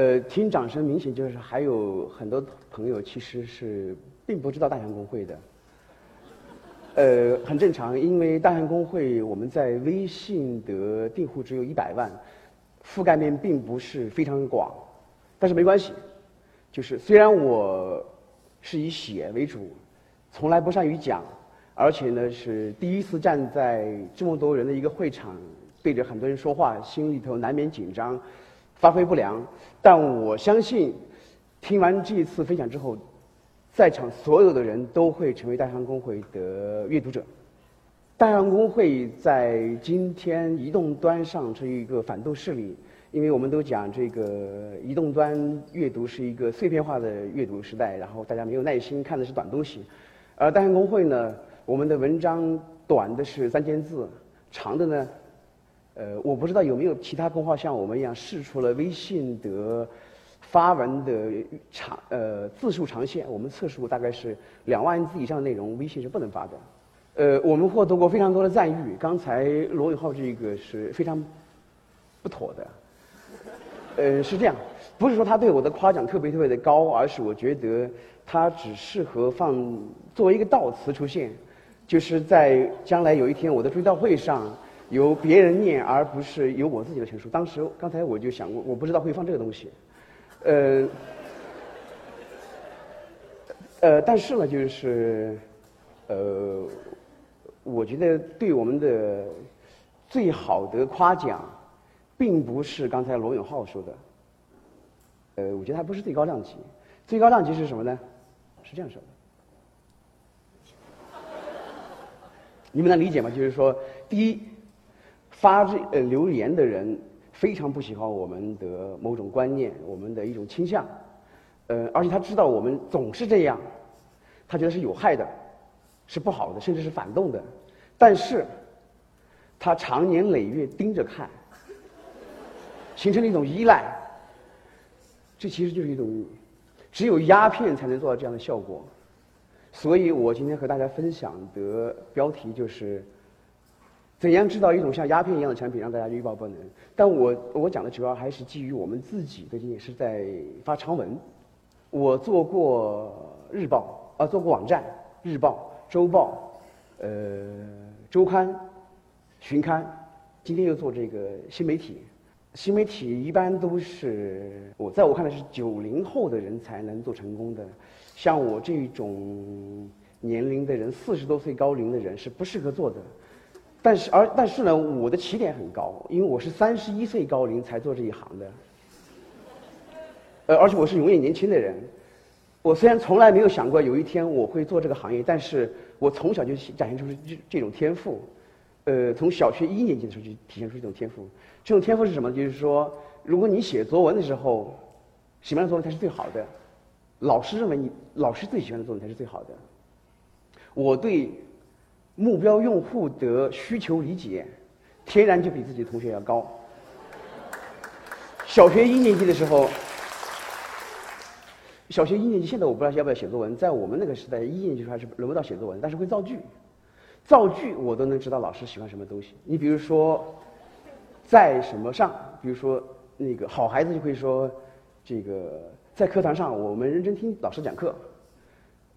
呃，听掌声，明显就是还有很多朋友其实是并不知道大象公会的。呃，很正常，因为大象公会我们在微信的订户只有一百万，覆盖面并不是非常广。但是没关系，就是虽然我是以写为主，从来不善于讲，而且呢是第一次站在这么多人的一个会场，对着很多人说话，心里头难免紧张。发挥不良，但我相信，听完这一次分享之后，在场所有的人都会成为大象公会的阅读者。大象公会在今天移动端上是一个反动势力，因为我们都讲这个移动端阅读是一个碎片化的阅读时代，然后大家没有耐心看的是短东西，而大象公会呢，我们的文章短的是三千字，长的呢。呃，我不知道有没有其他公号像我们一样试出了微信的发文的长呃字数长线，我们测试过大概是两万字以上的内容，微信是不能发的。呃，我们获得过非常多的赞誉。刚才罗永浩这个是非常不妥的。呃，是这样，不是说他对我的夸奖特别特别的高，而是我觉得他只适合放作为一个悼词出现，就是在将来有一天我的追悼会上。由别人念，而不是由我自己的陈述。当时刚才我就想过，我不知道会放这个东西，呃，呃，但是呢，就是，呃，我觉得对我们的最好的夸奖，并不是刚才罗永浩说的，呃，我觉得还不是最高量级。最高量级是什么呢？是这样说的，你们能理解吗？就是说，第一。发这呃留言的人非常不喜欢我们的某种观念，我们的一种倾向，呃，而且他知道我们总是这样，他觉得是有害的，是不好的，甚至是反动的，但是，他长年累月盯着看，形成了一种依赖，这其实就是一种，只有鸦片才能做到这样的效果，所以我今天和大家分享的标题就是。怎样制造一种像鸦片一样的产品，让大家欲罢不能？但我我讲的主要还是基于我们自己的经验，是在发长文。我做过日报，啊，做过网站、日报、周报，呃，周刊、巡刊，今天又做这个新媒体。新媒体一般都是我在我看来是九零后的人才能做成功的，像我这种年龄的人，四十多岁高龄的人是不适合做的。但是，而但是呢，我的起点很高，因为我是三十一岁高龄才做这一行的，呃，而且我是永远年轻的人。我虽然从来没有想过有一天我会做这个行业，但是我从小就展现出这这种天赋，呃，从小学一年级的时候就体现出这种天赋。这种天赋是什么？就是说，如果你写作文的时候，什么样的作文才是最好的？老师认为你老师最喜欢的作文才是最好的。我对。目标用户的需求理解，天然就比自己同学要高。小学一年级的时候，小学一年级现在我不知道要不要写作文，在我们那个时代，一年级还是轮不到写作文，但是会造句，造句我都能知道老师喜欢什么东西。你比如说，在什么上，比如说那个好孩子就会说，这个在课堂上我们认真听老师讲课，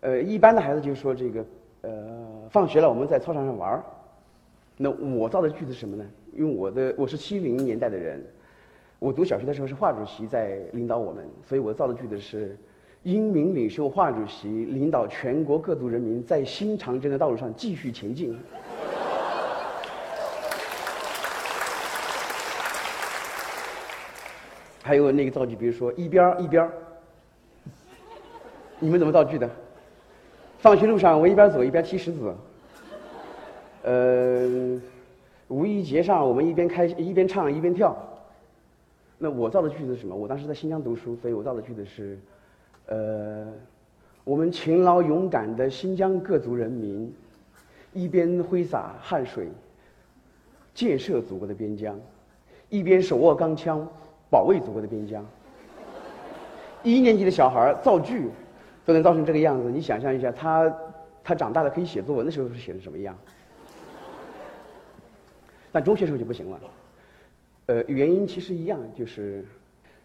呃，一般的孩子就说这个。呃，放学了，我们在操场上玩儿。那我造的句子是什么呢？因为我的我是七零年代的人，我读小学的时候是华主席在领导我们，所以我造的句子是：英明领袖华主席领导全国各族人民在新长征的道路上继续前进。还有那个造句，比如说一边儿一边儿，你们怎么造句的？放学路上，我一边走一边踢石子。呃，五一节上，我们一边开一边唱一边跳。那我造的句子是什么？我当时在新疆读书，所以我造的句子是：呃，我们勤劳勇敢的新疆各族人民，一边挥洒汗水，建设祖国的边疆，一边手握钢枪，保卫祖国的边疆。一年级的小孩造句。都能造成这个样子，你想象一下，他他长大了可以写作文的时候是写的什么样？但中学时候就不行了。呃，原因其实一样，就是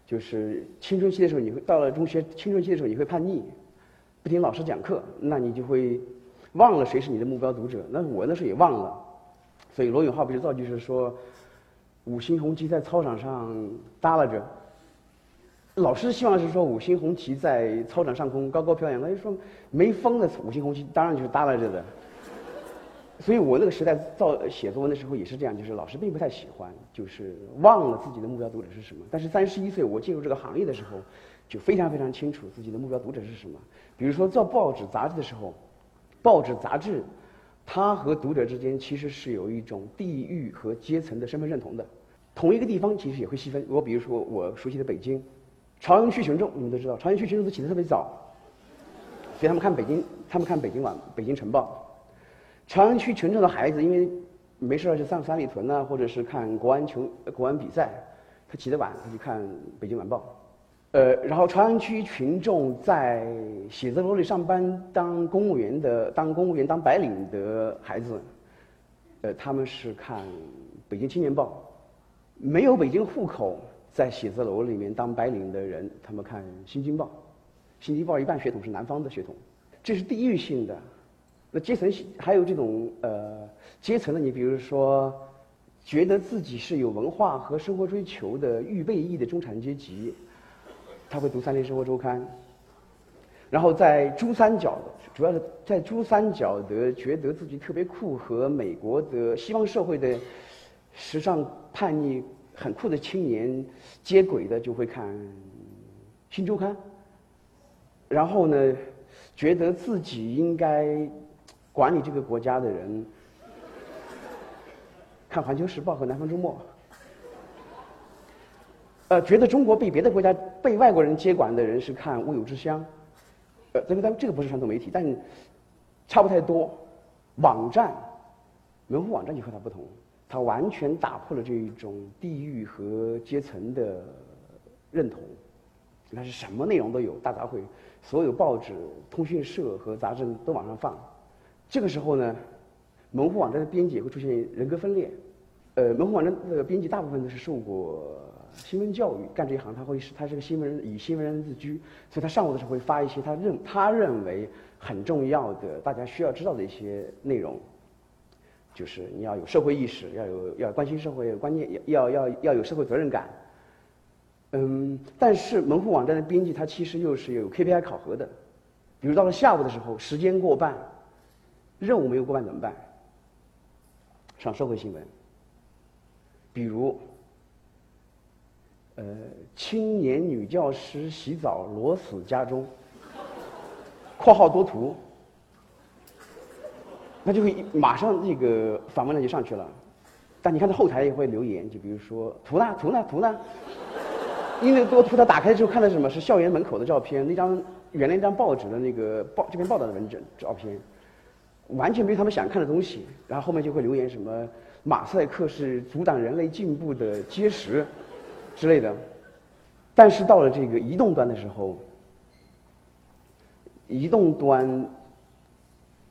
就是青春期的时候，你会到了中学青春期的时候，你会叛逆，不听老师讲课，那你就会忘了谁是你的目标读者。那我那时候也忘了，所以罗永浩不是造句是说，五星红旗在操场上耷拉着。老师希望是说五星红旗在操场上空高高飘扬，那就说没风的五星红旗当然就是耷拉着的。所以我那个时代造写作文的时候也是这样，就是老师并不太喜欢，就是忘了自己的目标读者是什么。但是三十一岁我进入这个行业的时候，就非常非常清楚自己的目标读者是什么。比如说做报纸杂志的时候，报纸杂志，它和读者之间其实是有一种地域和阶层的身份认同的。同一个地方其实也会细分。我比如说我熟悉的北京，朝阳区群众你们都知道，朝阳区群众都起得特别早，所以他们看北京，他们看北京晚，北京晨报。朝阳区群众的孩子，因为没事儿就上三里屯呐，或者是看国安球、国安比赛，他起得晚，他就看《北京晚报》。呃，然后朝阳区群众在写字楼里上班当公务员的、当公务员当白领的孩子，呃，他们是看《北京青年报》。没有北京户口在写字楼里面当白领的人，他们看《新京报》。《新京报》一半血统是南方的血统，这是地域性的。那阶层还有这种呃阶层的，你比如说，觉得自己是有文化和生活追求的预备役的中产阶级，他会读《三联生活周刊》。然后在珠三角，主要是在珠三角的觉得自己特别酷和美国的西方社会的时尚叛逆很酷的青年接轨的，就会看《新周刊》。然后呢，觉得自己应该。管理这个国家的人看《环球时报》和《南方周末》，呃，觉得中国被别的国家、被外国人接管的人是看《乌有之乡》，呃，这个但这个不是传统媒体，但差不太多。网站，门户网站就和它不同，它完全打破了这一种地域和阶层的认同，那是什么内容都有，大杂烩，所有报纸、通讯社和杂志都往上放。这个时候呢，门户网站的编辑也会出现人格分裂。呃，门户网站的编辑大部分都是受过新闻教育，干这一行他会是他是个新闻人，以新闻人自居，所以他上午的时候会发一些他认他认为很重要的、大家需要知道的一些内容。就是你要有社会意识，要有要关心社会关键，要要要有社会责任感。嗯，但是门户网站的编辑他其实又是有 KPI 考核的，比如到了下午的时候，时间过半。任务没有过半怎么办？上社会新闻，比如，呃，青年女教师洗澡裸死家中（括号多图），他就会马上那个访问量就上去了。但你看，他后台也会留言，就比如说图呢，图呢，图呢，因为多图他打开之后看的是什么？是校园门口的照片，那张原来一张报纸的那个报这篇报道的文整照片。完全没有他们想看的东西，然后后面就会留言什么马赛克是阻挡人类进步的基石之类的。但是到了这个移动端的时候，移动端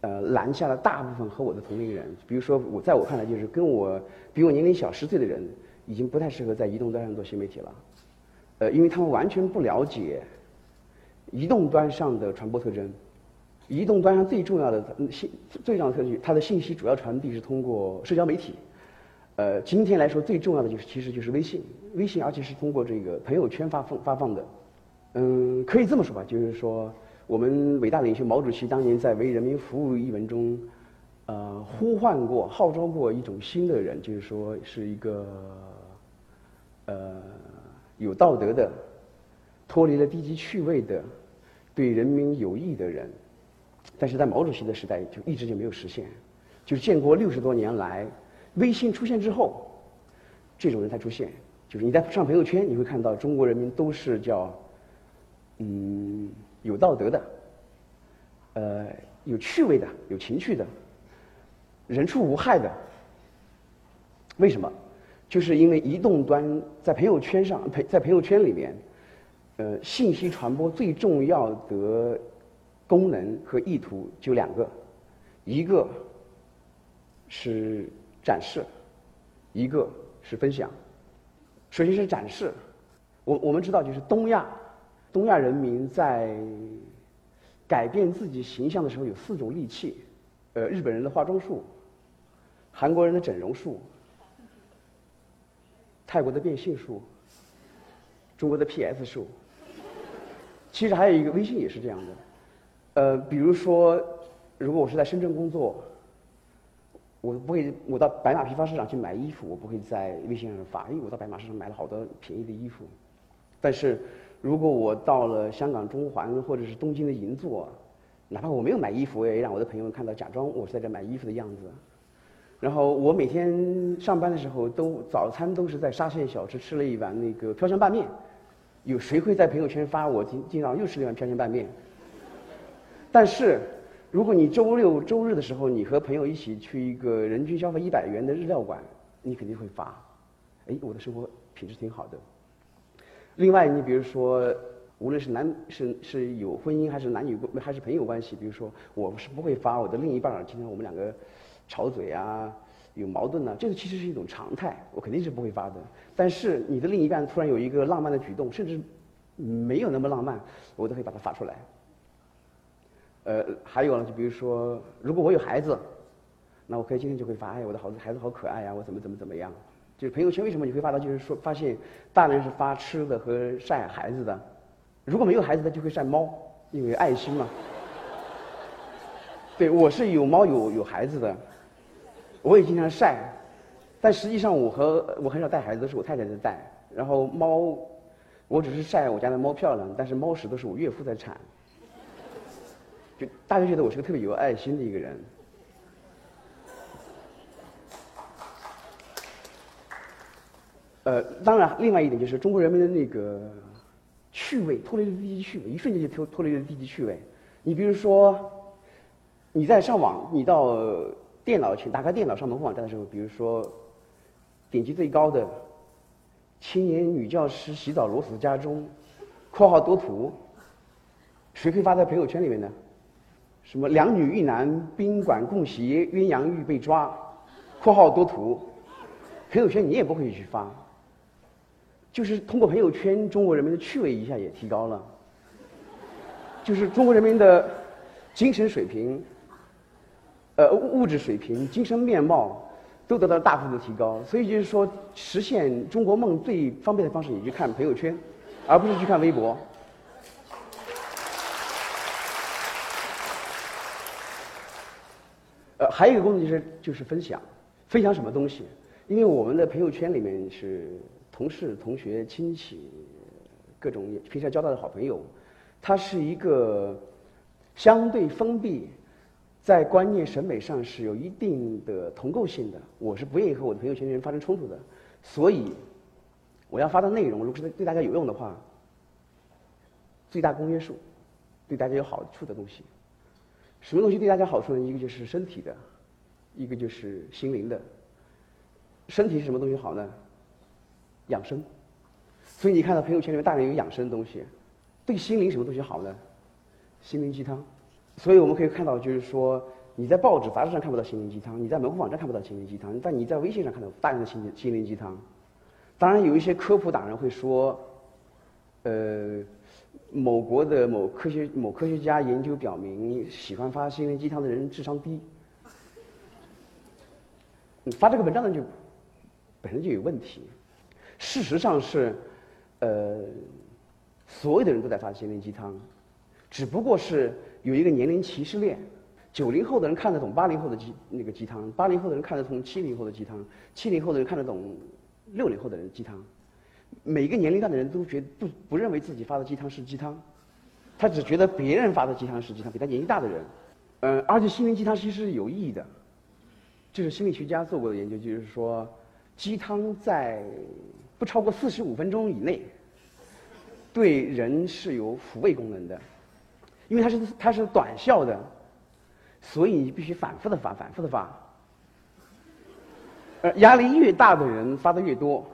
呃拦下了大部分和我的同龄人。比如说我在我看来，就是跟我比我年龄小十岁的人，已经不太适合在移动端上做新媒体了。呃，因为他们完全不了解移动端上的传播特征。移动端上最重要的信最重要的特据，它的信息主要传递是通过社交媒体。呃，今天来说最重要的就是其实就是微信，微信而且是通过这个朋友圈发放发放的。嗯，可以这么说吧，就是说我们伟大领袖毛主席当年在《为人民服务》一文中，呃，呼唤过、号召过一种新的人，就是说是一个呃有道德的、脱离了低级趣味的、对人民有益的人。但是在毛主席的时代就一直就没有实现，就是建国六十多年来，微信出现之后，这种人才出现。就是你在上朋友圈，你会看到中国人民都是叫，嗯，有道德的，呃，有趣味的，有情趣的，人畜无害的。为什么？就是因为移动端在朋友圈上，朋在朋友圈里面，呃，信息传播最重要的。功能和意图就两个，一个是展示，一个是分享。首先是展示，我我们知道，就是东亚，东亚人民在改变自己形象的时候有四种利器，呃，日本人的化妆术，韩国人的整容术，泰国的变性术，中国的 PS 术。其实还有一个微信也是这样的，呃，比如说，如果我是在深圳工作，我不会，我到白马批发市场去买衣服，我不会在微信上发，因为我到白马市场买了好多便宜的衣服。但是，如果我到了香港中环或者是东京的银座，哪怕我没有买衣服，我也让我的朋友们看到，假装我是在这买衣服的样子。然后我每天上班的时候，都早餐都是在沙县小吃吃了一碗那个飘香拌面。有谁会在朋友圈发我今今早又吃了一碗飘香拌面？但是，如果你周六周日的时候，你和朋友一起去一个人均消费一百元的日料馆，你肯定会发，哎，我的生活品质挺好的。另外，你比如说，无论是男是是有婚姻还是男女还是朋友关系，比如说，我是不会发我的另一半今天我们两个吵嘴啊。有矛盾呢，这个其实是一种常态，我肯定是不会发的。但是你的另一半突然有一个浪漫的举动，甚至没有那么浪漫，我都会把它发出来。呃，还有呢，就比如说，如果我有孩子，那我可以今天就会发，哎，我的好孩子好可爱呀，我怎么怎么怎么样。就是朋友圈为什么你会发到？就是说，发现大人是发吃的和晒孩子的，如果没有孩子他就会晒猫，因为爱心嘛。对，我是有猫有有孩子的。我也经常晒，但实际上我和我很少带孩子，都是我太太在带。然后猫，我只是晒我家的猫漂亮，但是猫屎都是我岳父在铲。就大家觉得我是个特别有爱心的一个人。呃，当然，另外一点就是中国人民的那个趣味，脱离了低级趣味，一瞬间就脱脱离了低级趣味。你比如说，你在上网，你到。电脑前打开电脑上门户网站的时候，比如说点击最高的“青年女教师洗澡裸死家中”（括号多图），谁会发在朋友圈里面呢？什么“两女一男宾馆共携鸳鸯浴被抓”（括号多图），朋友圈你也不会去发。就是通过朋友圈，中国人民的趣味一下也提高了，就是中国人民的精神水平。呃，物质水平、精神面貌都得到大幅度提高，所以就是说，实现中国梦最方便的方式，你去看朋友圈，而不是去看微博。呃，还有一个功能就是就是分享，分享什么东西？因为我们的朋友圈里面是同事、同学、亲戚，各种平常交到的好朋友，他是一个相对封闭。在观念审美上是有一定的同构性的，我是不愿意和我的朋友圈的人发生冲突的，所以我要发的内容，如果是对大家有用的话，最大公约数，对大家有好处的东西，什么东西对大家好处呢？一个就是身体的，一个就是心灵的。身体是什么东西好呢？养生。所以你看到朋友圈里面大量有养生的东西，对心灵什么东西好呢？心灵鸡汤。所以我们可以看到，就是说，你在报纸、杂志上看不到心灵鸡汤，你在门户网站看不到心灵鸡汤，但你在微信上看到大量的心灵心灵鸡汤。当然，有一些科普党人会说，呃，某国的某科学某科学家研究表明，喜欢发心灵鸡汤的人智商低。你发这个文章的就本身就有问题。事实上是，呃，所有的人都在发心灵鸡汤，只不过是。有一个年龄歧视链，九零后的人看得懂八零后的鸡那个鸡汤，八零后的人看得懂七零后的鸡汤，七零后的人看得懂六零后的人鸡汤。每个年龄段的人都觉得不不认为自己发的鸡汤是鸡汤，他只觉得别人发的鸡汤是鸡汤，比他年纪大的人。嗯，而且心灵鸡汤其实是有意义的，就是心理学家做过的研究，就是说鸡汤在不超过四十五分钟以内，对人是有抚慰功能的。因为它是它是短效的，所以你必须反复的发，反复的发。呃，压力越大的人发的越多，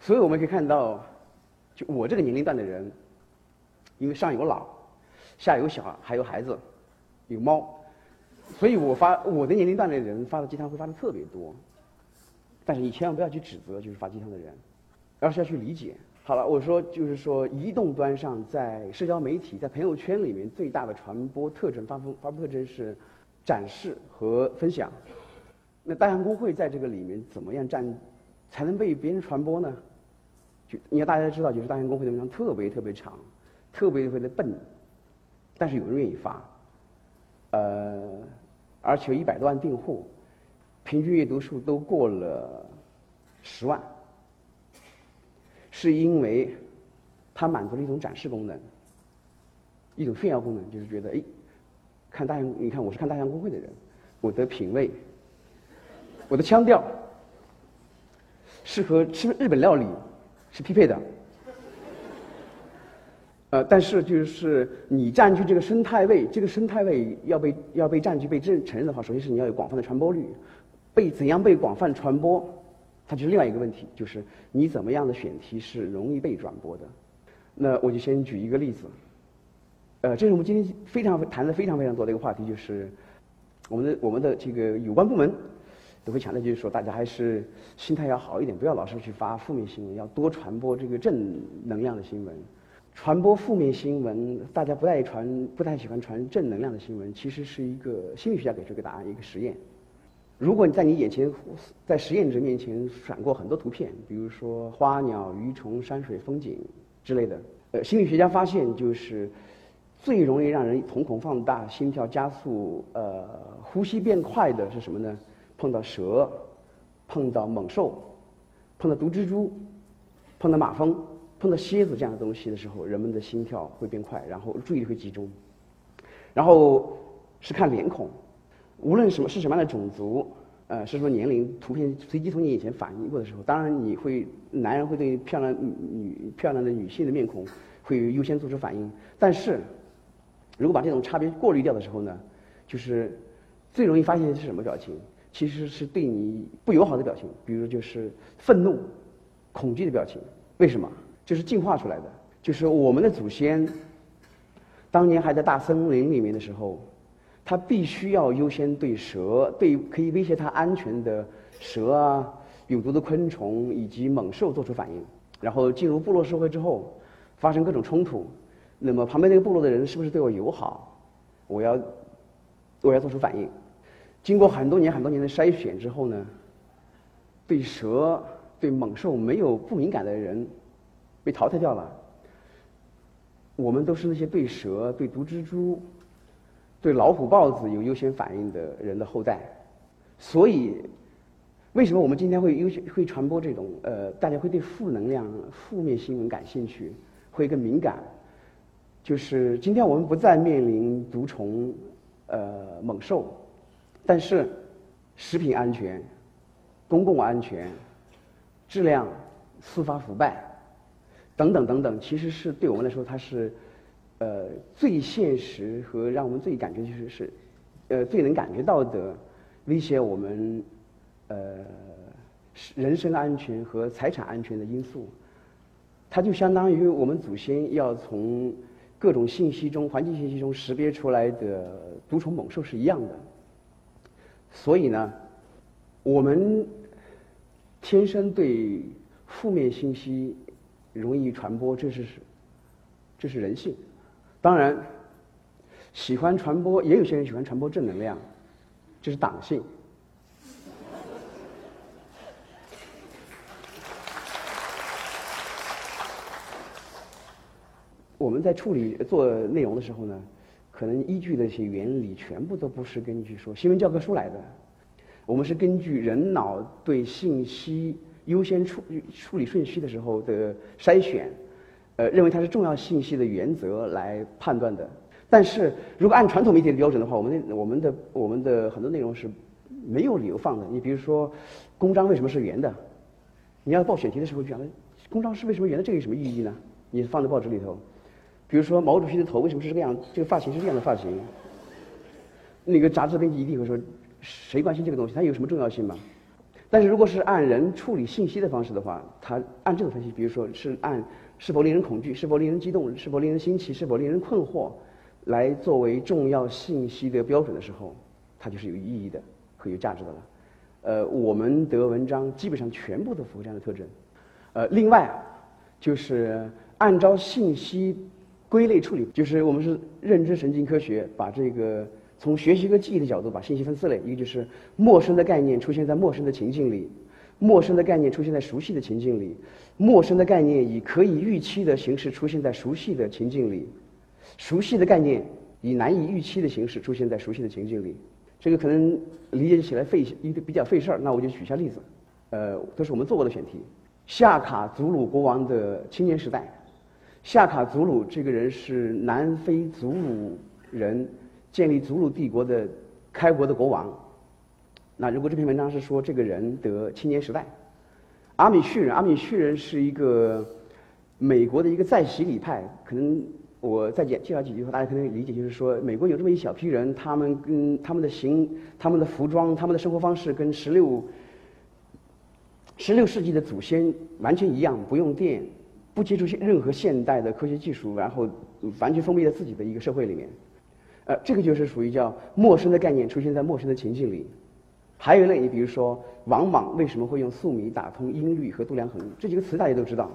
所以我们可以看到，就我这个年龄段的人，因为上有老，下有小，还有孩子，有猫，所以我发我的年龄段的人发的鸡汤会发的特别多。但是你千万不要去指责就是发鸡汤的人，而是要去理解，好了，我说就是说，移动端上在社交媒体、在朋友圈里面最大的传播特征、发布发布特征是展示和分享。那大象公会在这个里面怎么样站，才能被别人传播呢？就因为大家知道，就是大象公会的文章特别特别长，特别特别的笨，但是有人愿意发，呃，而且有一百多万订户，平均阅读数都过了十万。是因为它满足了一种展示功能，一种炫耀功能，就是觉得哎，看大象，你看我是看大象公会的人，我的品味，我的腔调是和吃日本料理是匹配的。呃，但是就是你占据这个生态位，这个生态位要被要被占据被认承认的话，首先是你要有广泛的传播率，被怎样被广泛传播？它就是另外一个问题，就是你怎么样的选题是容易被转播的。那我就先举一个例子，呃，这是我们今天非常谈的非常非常多的一个话题，就是我们的我们的这个有关部门都会强调，就是说大家还是心态要好一点，不要老是去发负面新闻，要多传播这个正能量的新闻。传播负面新闻，大家不太传，不太喜欢传正能量的新闻，其实是一个心理学家给出一个答案，一个实验。如果你在你眼前，在实验者面前闪过很多图片，比如说花鸟鱼虫、山水风景之类的，呃，心理学家发现就是最容易让人瞳孔放大、心跳加速、呃，呼吸变快的是什么呢？碰到蛇、碰到猛兽、碰到毒蜘蛛、碰到马蜂、碰到蝎子这样的东西的时候，人们的心跳会变快，然后注意力会集中。然后是看脸孔。无论什么是什么样的种族，呃，是什么年龄，图片随机从你眼前反映过的时候，当然你会，男人会对漂亮女漂亮的女性的面孔会优先做出反应。但是，如果把这种差别过滤掉的时候呢，就是最容易发现是什么表情？其实是对你不友好的表情，比如就是愤怒、恐惧的表情。为什么？就是进化出来的。就是我们的祖先当年还在大森林里面的时候。他必须要优先对蛇、对可以威胁他安全的蛇啊、有毒的昆虫以及猛兽做出反应。然后进入部落社会之后，发生各种冲突，那么旁边那个部落的人是不是对我友好？我要我要做出反应。经过很多年、很多年的筛选之后呢，对蛇、对猛兽没有不敏感的人被淘汰掉了。我们都是那些对蛇、对毒蜘蛛。对老虎、豹子有优先反应的人的后代，所以为什么我们今天会优先会传播这种呃，大家会对负能量、负面新闻感兴趣，会更敏感？就是今天我们不再面临毒虫、呃猛兽，但是食品安全、公共安全、质量、司法腐败等等等等，其实是对我们来说，它是。呃，最现实和让我们最感觉就是是，呃，最能感觉到的威胁我们呃人身安全和财产安全的因素，它就相当于我们祖先要从各种信息中、环境信息中识别出来的毒虫猛兽是一样的。所以呢，我们天生对负面信息容易传播，这是这是人性。当然，喜欢传播，也有些人喜欢传播正能量，这是党性。我们在处理做内容的时候呢，可能依据的一些原理全部都不是根据说新闻教科书来的，我们是根据人脑对信息优先处处理顺序的时候的筛选。呃，认为它是重要信息的原则来判断的。但是如果按传统媒体的标准的话，我们的我们的我们的很多内容是没有理由放的。你比如说，公章为什么是圆的？你要报选题的时候讲的，公章是为什么圆的？这个有什么意义呢？你放在报纸里头。比如说，毛主席的头为什么是这个样？这个发型是这样的发型？那个杂志编辑一定会说，谁关心这个东西？它有什么重要性吗？但是如果是按人处理信息的方式的话，他按这个分析，比如说是按。是否令人恐惧？是否令人激动？是否令人新奇？是否令人困惑？来作为重要信息的标准的时候，它就是有意义的和有价值的了。呃，我们的文章基本上全部都符合这样的特征。呃，另外，就是按照信息归类处理，就是我们是认知神经科学，把这个从学习和记忆的角度把信息分四类，一个就是陌生的概念出现在陌生的情境里，陌生的概念出现在熟悉的情境里，陌生的概念以可以预期的形式出现在熟悉的情境里，熟悉的概念以难以预期的形式出现在熟悉的情境里。这个可能理解起来费一个比较费事儿，那我就举一下例子。呃，这是我们做过的选题。夏卡祖鲁国王的青年时代，夏卡祖鲁这个人是南非祖鲁人，建立祖鲁帝国的开国的国王。那如果这篇文章是说这个人的青年时代，阿米旭人，阿米旭人是一个美国的一个在洗礼派，可能我再介介绍几句话，大家可能理解，就是说美国有这么一小批人，他们跟他们的行、他们的服装、他们的生活方式跟十六。十六世纪的祖先完全一样，不用电，不接触任何现代的科学技术，然后完全封闭在自己的一个社会里面。呃，这个就是属于叫陌生的概念出现在陌生的情境里。还有一类，你比如说王莽为什么会用粟米打通音律和度量衡？这几个词大家都知道，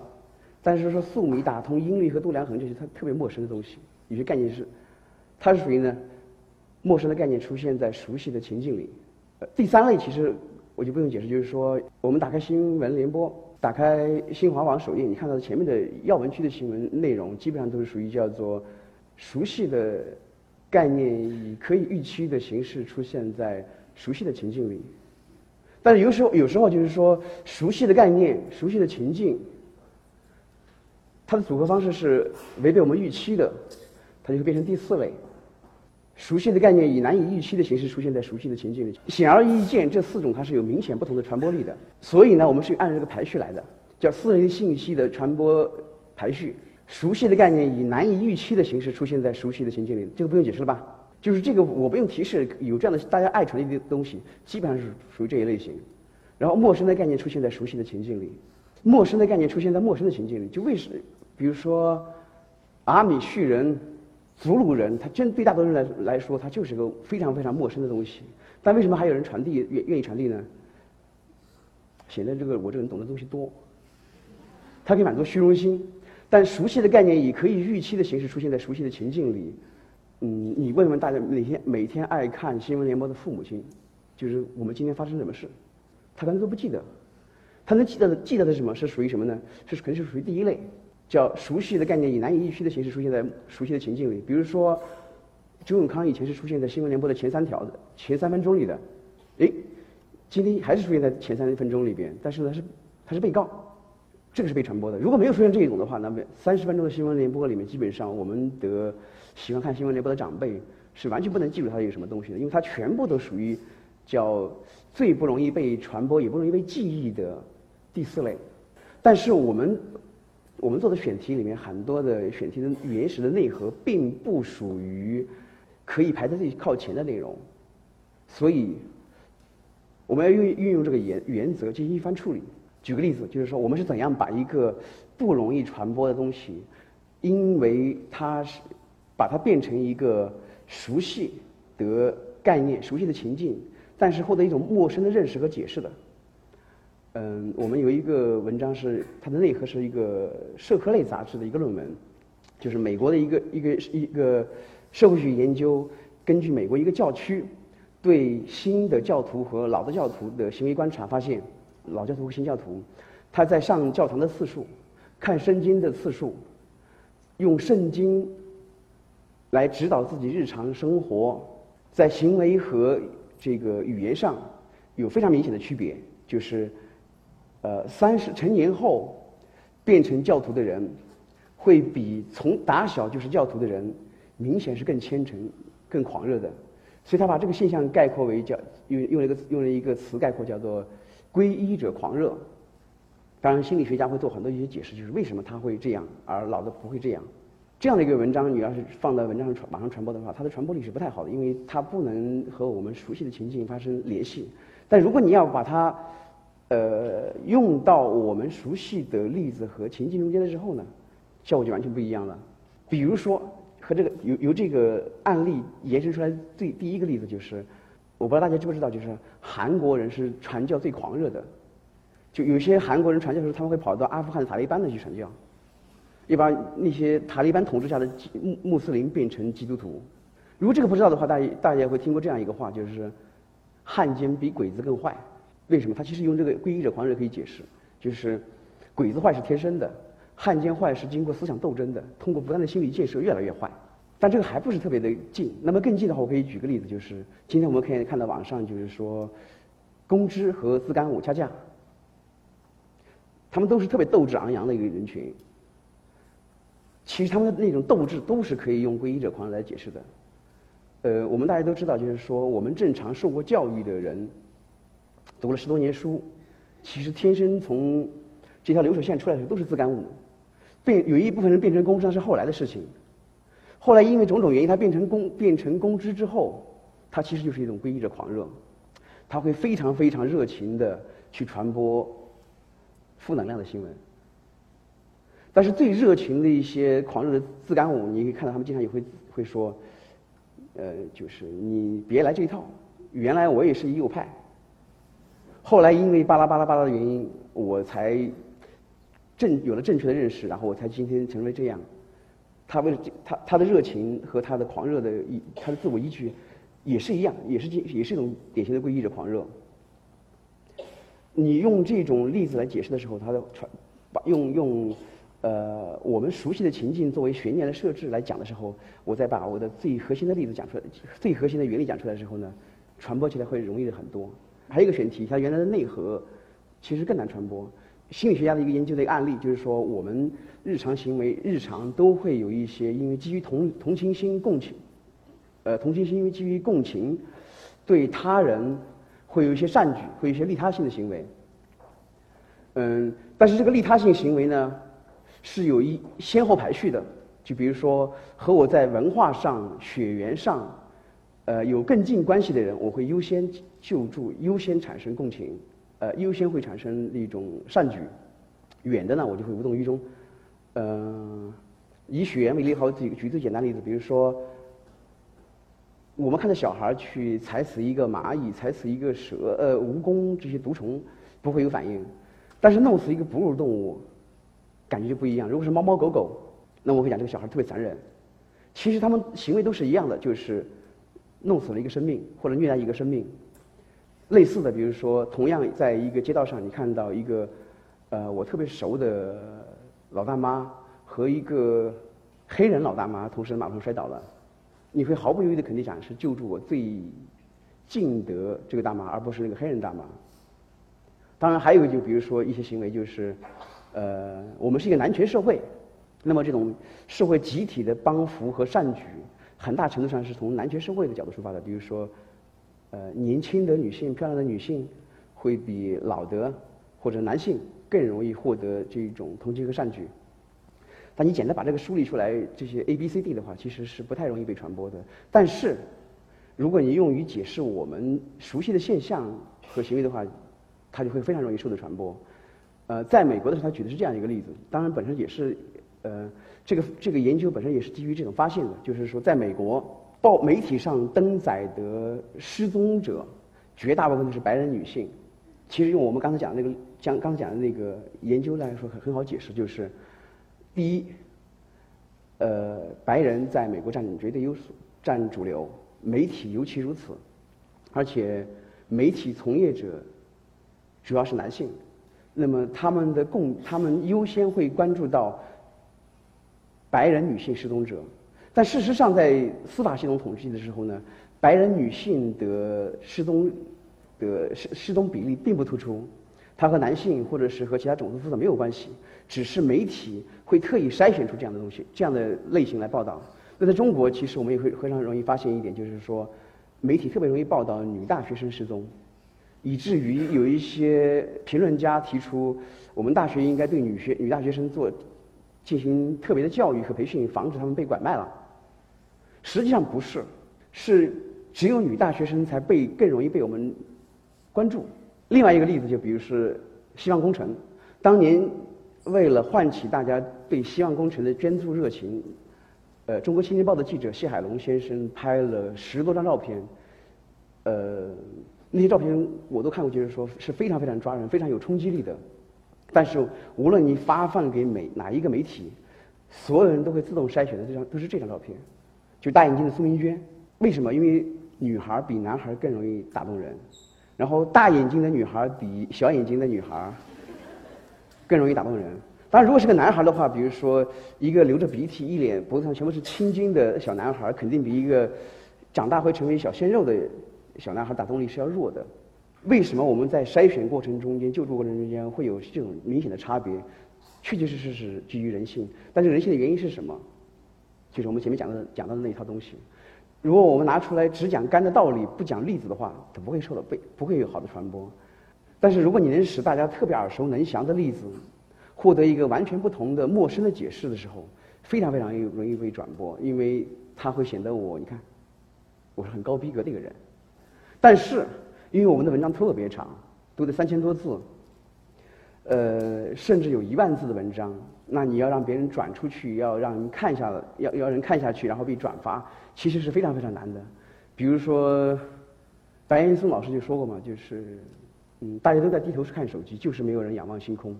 但是说粟米打通音律和度量衡，这是他特别陌生的东西。有些概念是，它是属于呢陌生的概念出现在熟悉的情境里。呃，第三类其实。我就不用解释，就是说，我们打开新闻联播，打开新华网首页，你看到前面的要闻区的新闻内容，基本上都是属于叫做熟悉的概念，以可以预期的形式出现在熟悉的情境里。但是有时候，有时候就是说，熟悉的概念、熟悉的情境，它的组合方式是违背我们预期的，它就会变成第四类。熟悉的概念以难以预期的形式出现在熟悉的情境里，显而易见，这四种它是有明显不同的传播力的。所以呢，我们是按这个排序来的，叫四类信息的传播排序。熟悉的概念以难以预期的形式出现在熟悉的情境里，这个不用解释了吧？就是这个我不用提示，有这样的大家爱传递的东西，基本上是属于这一类型。然后陌生的概念出现在熟悉的情境里，陌生的概念出现在陌生的情境里，就为什？比如说阿米旭人。祖鲁人，他真对大多数人来来说，他就是个非常非常陌生的东西。但为什么还有人传递愿愿意传递呢？显得这个我这个人懂的东西多。他可以满足虚荣心，但熟悉的概念以可以预期的形式出现在熟悉的情境里。嗯，你问问大家，每天每天爱看新闻联播的父母亲，就是我们今天发生什么事，他可能都不记得。他能记得的记得的什么是属于什么呢？是肯定是属于第一类。叫熟悉的概念以难以预期的形式出现在熟悉的情境里，比如说，周永康以前是出现在新闻联播的前三条的前三分钟里的，诶，今天还是出现在前三分钟里边，但是呢是他是被告，这个是被传播的。如果没有出现这一种的话，那么三十分钟的新闻联播里面，基本上我们的喜欢看新闻联播的长辈是完全不能记住它有什么东西的，因为它全部都属于叫最不容易被传播也不容易被记忆的第四类。但是我们。我们做的选题里面很多的选题的原始的内核，并不属于可以排在最靠前的内容，所以我们要运运用这个原原则进行一番处理。举个例子，就是说我们是怎样把一个不容易传播的东西，因为它是把它变成一个熟悉的概念、熟悉的情境，但是获得一种陌生的认识和解释的。嗯，我们有一个文章是它的内核是一个社科类杂志的一个论文，就是美国的一个一个一个社会学研究，根据美国一个教区对新的教徒和老的教徒的行为观察，发现老教徒和新教徒他在上教堂的次数、看圣经的次数、用圣经来指导自己日常生活，在行为和这个语言上有非常明显的区别，就是。呃，三十成年后变成教徒的人，会比从打小就是教徒的人，明显是更虔诚、更狂热的。所以他把这个现象概括为叫用用了一个用了一个词概括叫做“皈依者狂热”。当然，心理学家会做很多一些解释，就是为什么他会这样，而老的不会这样。这样的一个文章，你要是放在文章上传网上传播的话，它的传播力是不太好的，因为它不能和我们熟悉的情境发生联系。但如果你要把它呃，用到我们熟悉的例子和情境中间的时候呢，效果就完全不一样了。比如说，和这个由由这个案例延伸出来最第一个例子就是，我不知道大家知不知道，就是韩国人是传教最狂热的，就有些韩国人传教的时候，他们会跑到阿富汗塔利班的去传教，一般那些塔利班统治下的穆穆斯林变成基督徒。如果这个不知道的话，大家大家会听过这样一个话，就是“汉奸比鬼子更坏”。为什么？他其实用这个皈依者狂热可以解释，就是鬼子坏是天生的，汉奸坏是经过思想斗争的，通过不断的心理建设越来越坏。但这个还不是特别的近。那么更近的话，我可以举个例子，就是今天我们可以看到网上就是说，公知和自干五掐架，他们都是特别斗志昂扬的一个人群。其实他们的那种斗志都是可以用皈依者狂来解释的。呃，我们大家都知道，就是说我们正常受过教育的人，读了十多年书，其实天生从这条流水线出来的时候都是自干五，变有一部分人变成公知那是后来的事情。后来因为种种原因，他变成公变成公知之后，他其实就是一种皈依者狂热，他会非常非常热情的去传播负能量的新闻。但是最热情的一些狂热的自干五，你可以看到他们经常也会会说，呃，就是你别来这一套，原来我也是右派，后来因为巴拉巴拉巴拉的原因，我才正有了正确的认识，然后我才今天成为这样。他为了这，他他的热情和他的狂热的依，他的自我依据也是一样，也是也是一种典型的归依者狂热。你用这种例子来解释的时候，他的传，把用用呃我们熟悉的情境作为悬念的设置来讲的时候，我再把我的最核心的例子讲出来，最核心的原理讲出来的时候呢，传播起来会容易的很多。还有一个选题，它原来的内核其实更难传播。心理学家的一个研究的一个案例，就是说我们日常行为、日常都会有一些因为基于同同情心、共情，呃，同情心因为基于共情，对他人会有一些善举，会有一些利他性的行为。嗯，但是这个利他性行为呢，是有一先后排序的。就比如说和我在文化上、血缘上，呃，有更近关系的人，我会优先救助，优先产生共情。呃，优先会产生一种善举，远的呢，我就会无动于衷。呃，以血缘为例，好举举最简单的例子，比如说，我们看到小孩去踩死一个蚂蚁、踩死一个蛇、呃蜈蚣这些毒虫，不会有反应，但是弄死一个哺乳动物，感觉就不一样。如果是猫猫狗狗，那我会讲这个小孩特别残忍。其实他们行为都是一样的，就是弄死了一个生命或者虐待一个生命。类似的，比如说，同样在一个街道上，你看到一个，呃，我特别熟的老大妈和一个黑人老大妈同时马路上摔倒了，你会毫不犹豫的肯定讲是救助我最近的这个大妈，而不是那个黑人大妈。当然，还有就比如说一些行为，就是呃，我们是一个男权社会，那么这种社会集体的帮扶和善举，很大程度上是从男权社会的角度出发的，比如说。呃，年轻的女性、漂亮的女性，会比老的或者男性更容易获得这种同情和善举。但你简单把这个梳理出来，这些 A、B、C、D 的话，其实是不太容易被传播的。但是，如果你用于解释我们熟悉的现象和行为的话，它就会非常容易受到传播。呃，在美国的时候，他举的是这样一个例子，当然本身也是，呃，这个这个研究本身也是基于这种发现的，就是说在美国。报媒体上登载的失踪者，绝大部分都是白人女性。其实用我们刚才讲的那个讲刚才讲的那个研究来说，很很好解释，就是第一，呃，白人在美国占绝对优势，占主流，媒体尤其如此，而且媒体从业者主要是男性，那么他们的共他们优先会关注到白人女性失踪者。但事实上，在司法系统统计的时候呢，白人女性的失踪的失失踪比例并不突出，它和男性或者是和其他种族肤色没有关系，只是媒体会特意筛选出这样的东西、这样的类型来报道。那在中国，其实我们也会非常容易发现一点，就是说，媒体特别容易报道女大学生失踪，以至于有一些评论家提出，我们大学应该对女学女大学生做进行特别的教育和培训，防止他们被拐卖了。实际上不是，是只有女大学生才被更容易被我们关注。另外一个例子就比如是希望工程，当年为了唤起大家对希望工程的捐助热情，呃，中国青年报的记者谢海龙先生拍了十多张照片，呃，那些照片我都看过，就是说是非常非常抓人、非常有冲击力的。但是无论你发放给每哪一个媒体。所有人都会自动筛选的这张都是这张照片，就大眼睛的苏明娟。为什么？因为女孩比男孩更容易打动人，然后大眼睛的女孩比小眼睛的女孩更容易打动人。当然，如果是个男孩的话，比如说一个流着鼻涕、一脸脖子上全部是青筋的小男孩，肯定比一个长大会成为小鲜肉的小男孩打动力是要弱的。为什么我们在筛选过程中间、救助过程中间会有这种明显的差别？确确实实是基于人性。但是人性的原因是什么？就是我们前面讲的讲到的那一套东西。如果我们拿出来只讲干的道理，不讲例子的话，它不会受到被不会有好的传播。但是如果你能使大家特别耳熟能详的例子，获得一个完全不同的陌生的解释的时候，非常非常容易被转播，因为它会显得我你看，我是很高逼格的一个人。但是因为我们的文章特别长，都得三千多字，呃，甚至有一万字的文章，那你要让别人转出去，要让人看下，要要人看下去，然后被转发。其实是非常非常难的，比如说，白岩松老师就说过嘛，就是，嗯，大家都在低头看手机，就是没有人仰望星空，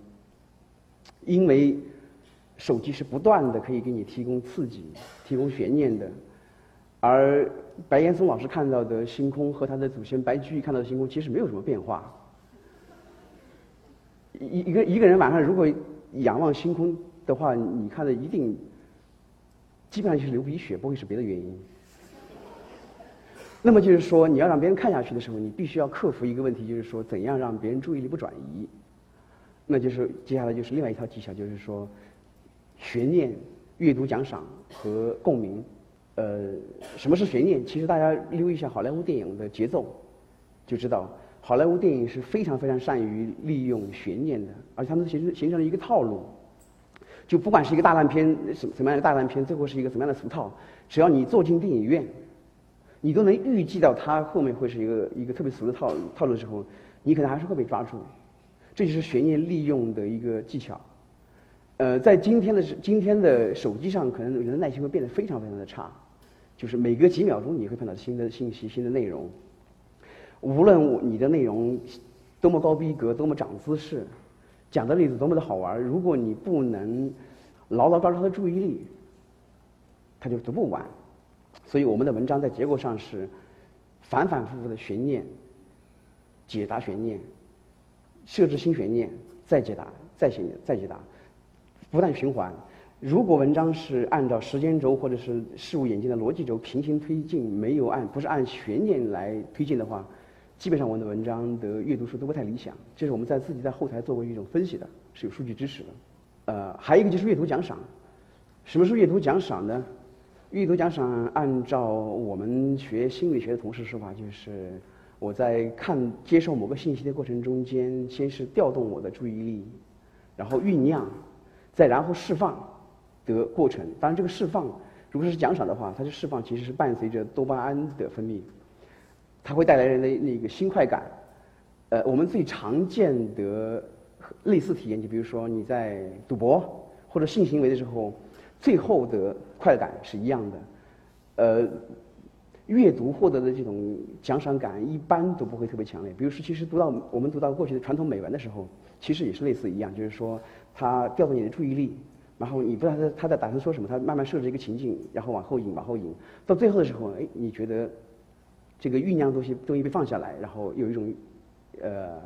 因为手机是不断的可以给你提供刺激、提供悬念的，而白岩松老师看到的星空和他的祖先白居易看到的星空其实没有什么变化。一一个一个人晚上如果仰望星空的话，你看的一定。基本上就是流鼻血，不会是别的原因。那么就是说，你要让别人看下去的时候，你必须要克服一个问题，就是说，怎样让别人注意力不转移？那就是接下来就是另外一套技巧，就是说，悬念、阅读奖赏和共鸣。呃，什么是悬念？其实大家留意一下好莱坞电影的节奏，就知道好莱坞电影是非常非常善于利用悬念的，而且他们形成形成了一个套路。就不管是一个大烂片，什什么样的大烂片，最后是一个什么样的俗套，只要你坐进电影院，你都能预计到它后面会是一个一个特别俗的套套路的时候，你可能还是会被抓住。这就是悬念利用的一个技巧。呃，在今天的今天的手机上，可能人的耐心会变得非常非常的差，就是每隔几秒钟你会看到新的信息、新的内容。无论你的内容多么高逼格、多么长姿势。讲的例子多么的好玩如果你不能牢牢抓住他的注意力，他就读不完。所以我们的文章在结构上是反反复复的悬念、解答悬念、设置新悬念、再解答、再悬、再解答，不断循环。如果文章是按照时间轴或者是事物演进的逻辑轴平行推进，没有按不是按悬念来推进的话。基本上我们的文章的阅读数都不太理想，这是我们在自己在后台做过一种分析的，是有数据支持的。呃，还有一个就是阅读奖赏。什么是阅读奖赏呢？阅读奖赏按照我们学心理学的同事说法，就是我在看接受某个信息的过程中间，先是调动我的注意力，然后酝酿，再然后释放的过程。当然，这个释放如果是奖赏的话，它的释放其实是伴随着多巴胺的分泌。它会带来人的那个新快感，呃，我们最常见的类似体验，就比如说你在赌博或者性行为的时候，最后的快感是一样的。呃，阅读获得的这种奖赏感一般都不会特别强烈。比如说，其实读到我们读到过去的传统美文的时候，其实也是类似一样，就是说它调动你的注意力，然后你不知道他他在打算说什么，他慢慢设置一个情境，然后往后引，往后引，到最后的时候，哎，你觉得。这个酝酿东西东西被放下来，然后有一种，呃，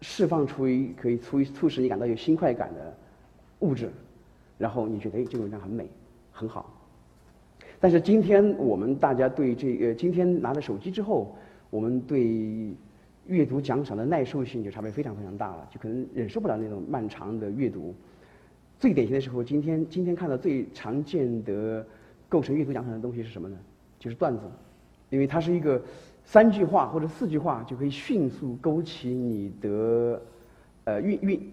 释放出可以促促使你感到有新快感的物质，然后你觉得哎，这个文章很美，很好。但是今天我们大家对这个今天拿了手机之后，我们对阅读奖赏的耐受性就差别非常非常大了，就可能忍受不了那种漫长的阅读。最典型的时候，今天今天看到最常见的构成阅读奖赏的东西是什么呢？就是段子。因为它是一个三句话或者四句话就可以迅速勾起你的呃运运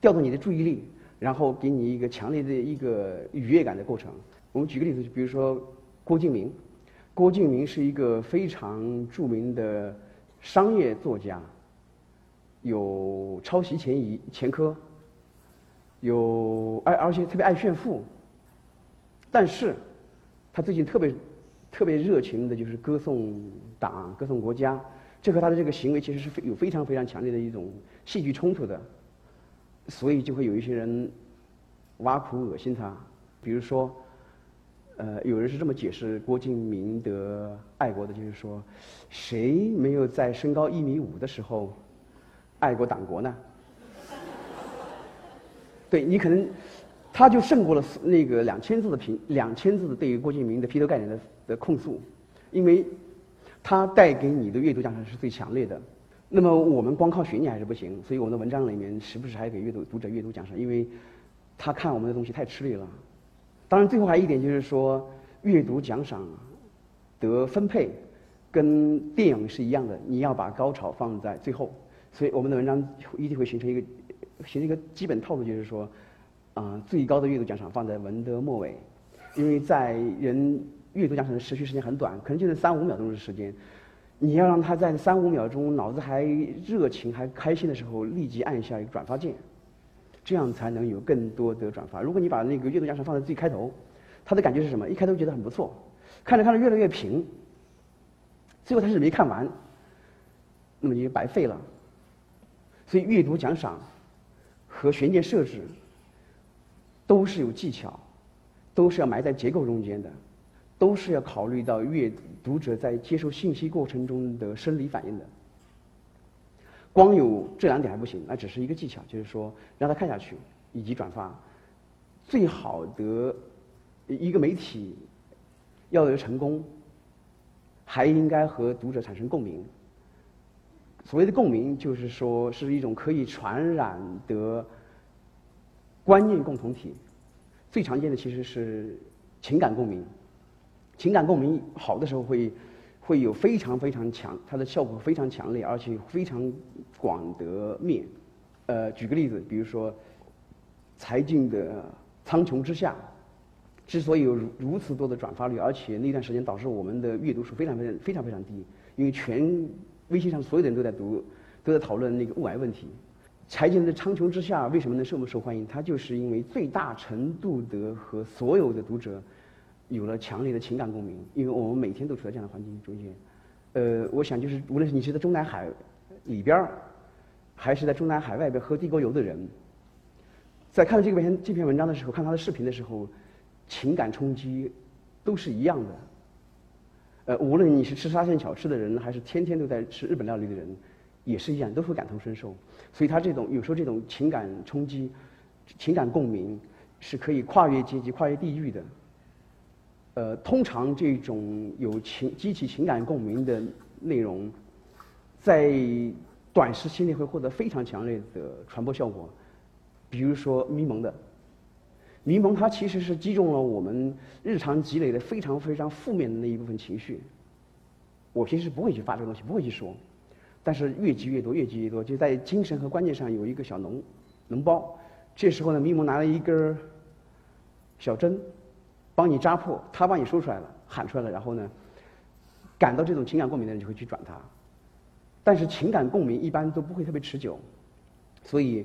调动你的注意力，然后给你一个强烈的一个愉悦感的过程。我们举个例子，就比如说郭敬明，郭敬明是一个非常著名的商业作家，有抄袭前疑前科，有而而且特别爱炫富，但是他最近特别。特别热情的，就是歌颂党、歌颂国家，这和他的这个行为其实是非有非常非常强烈的一种戏剧冲突的，所以就会有一些人挖苦、恶心他。比如说，呃，有人是这么解释郭敬明的爱国的，就是说，谁没有在身高一米五的时候爱过党国呢？对你可能，他就胜过了那个两千字的评两千字的对于郭敬明的批斗概念的的控诉，因为，他带给你的阅读奖赏是最强烈的。那么我们光靠学念还是不行，所以我们的文章里面时不时还给阅读读者阅读奖赏，因为，他看我们的东西太吃力了。当然，最后还有一点就是说，阅读奖赏得分配跟电影是一样的，你要把高潮放在最后，所以我们的文章一定会形成一个。形成一个基本套路，就是说，啊，最高的阅读奖赏放在文的末尾，因为在人阅读奖赏的持续时间很短，可能就是三五秒钟的时间，你要让他在三五秒钟脑子还热情、还开心的时候，立即按下一个转发键，这样才能有更多的转发。如果你把那个阅读奖赏放在最开头，他的感觉是什么？一开头觉得很不错，看着看着越来越平，最后他是没看完，那么你就白费了。所以阅读奖赏。和悬念设置都是有技巧，都是要埋在结构中间的，都是要考虑到阅读者在接受信息过程中的生理反应的。光有这两点还不行，那只是一个技巧，就是说让他看下去以及转发。最好的一个媒体要有成功，还应该和读者产生共鸣。所谓的共鸣，就是说是一种可以传染的观念共同体。最常见的其实是情感共鸣。情感共鸣好的时候会会有非常非常强，它的效果非常强烈，而且非常广得面。呃，举个例子，比如说柴静的《苍穹之下》，之所以有如此多的转发率，而且那段时间导致我们的阅读数非常非常非常非常低，因为全。微信上所有的人都在读，都在讨论那个雾霾问题。柴静的《苍穹之下》为什么能这么受欢迎？它就是因为最大程度的和所有的读者有了强烈的情感共鸣。因为我们每天都处在这样的环境中间。呃，我想就是无论是你是在中南海里边儿，还是在中南海外边喝地沟油的人，在看到这篇这篇文章的时候，看他的视频的时候，情感冲击都是一样的。呃，无论你是吃沙县小吃的人，还是天天都在吃日本料理的人，也是一样，都会感同身受。所以他这种有时候这种情感冲击、情感共鸣，是可以跨越阶级、跨越地域的。呃，通常这种有情激起情感共鸣的内容，在短时期内会获得非常强烈的传播效果。比如说咪蒙的。迷蒙，它其实是击中了我们日常积累的非常非常负面的那一部分情绪。我平时不会去发这个东西，不会去说，但是越积越多，越积越多，就在精神和观念上有一个小脓脓包。这时候呢，迷蒙拿了一根小针，帮你扎破，他帮你说出来了，喊出来了，然后呢，感到这种情感共鸣的人就会去转它。但是情感共鸣一般都不会特别持久，所以。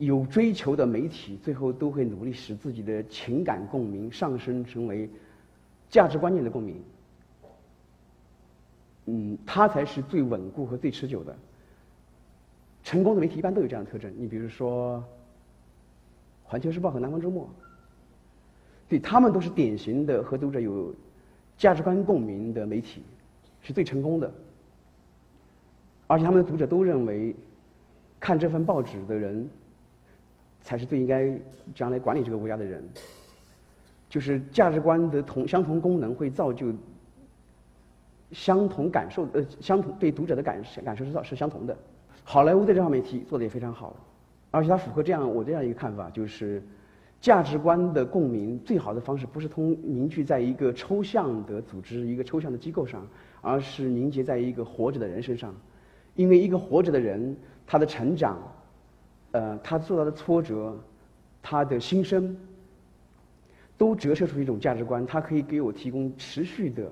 有追求的媒体，最后都会努力使自己的情感共鸣上升成为价值观念的共鸣。嗯，它才是最稳固和最持久的。成功的媒体一般都有这样的特征。你比如说，《环球时报》和《南方周末》，对他们都是典型的和读者有价值观共鸣的媒体，是最成功的。而且他们的读者都认为，看这份报纸的人。才是最应该将来管理这个国家的人。就是价值观的同相同功能会造就相同感受，呃，相同对读者的感感受是是相同的。好莱坞在这方面提做的也非常好，而且它符合这样我这样一个看法，就是价值观的共鸣最好的方式不是通凝聚在一个抽象的组织、一个抽象的机构上，而是凝结在一个活着的人身上，因为一个活着的人他的成长。呃，他受到的挫折，他的心声，都折射出一种价值观。他可以给我提供持续的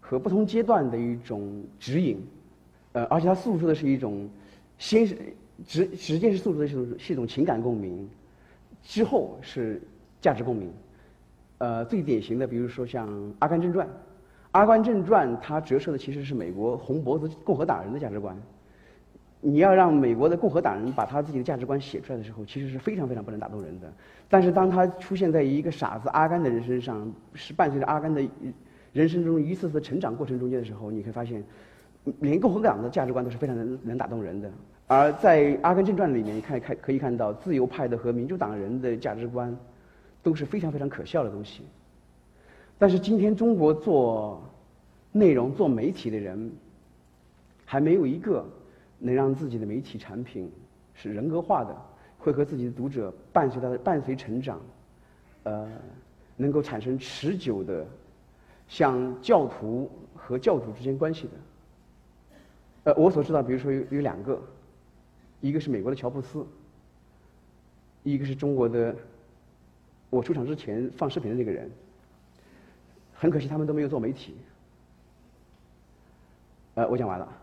和不同阶段的一种指引。呃，而且他诉说的是一种，先是直直接是诉说的是种是一种情感共鸣，之后是价值共鸣。呃，最典型的，比如说像《阿甘正传》，《阿甘正传》它折射的其实是美国红脖子共和党人的价值观。你要让美国的共和党人把他自己的价值观写出来的时候，其实是非常非常不能打动人的。但是当他出现在一个傻子阿甘的人身上，是伴随着阿甘的人生中一次次成长过程中间的时候，你会发现，连共和党的价值观都是非常能能打动人的。而在《阿甘正传》里面，你看看可以看到，自由派的和民主党人的价值观都是非常非常可笑的东西。但是今天中国做内容、做媒体的人，还没有一个能让自己的媒体产品是人格化的，会和自己的读者伴随他的伴随成长，呃，能够产生持久的像教徒和教主之间关系的。呃，我所知道，比如说有有两个。一个是美国的乔布斯，一个是中国的。我出场之前放视频的那个人，很可惜他们都没有做媒体。呃，我讲完了。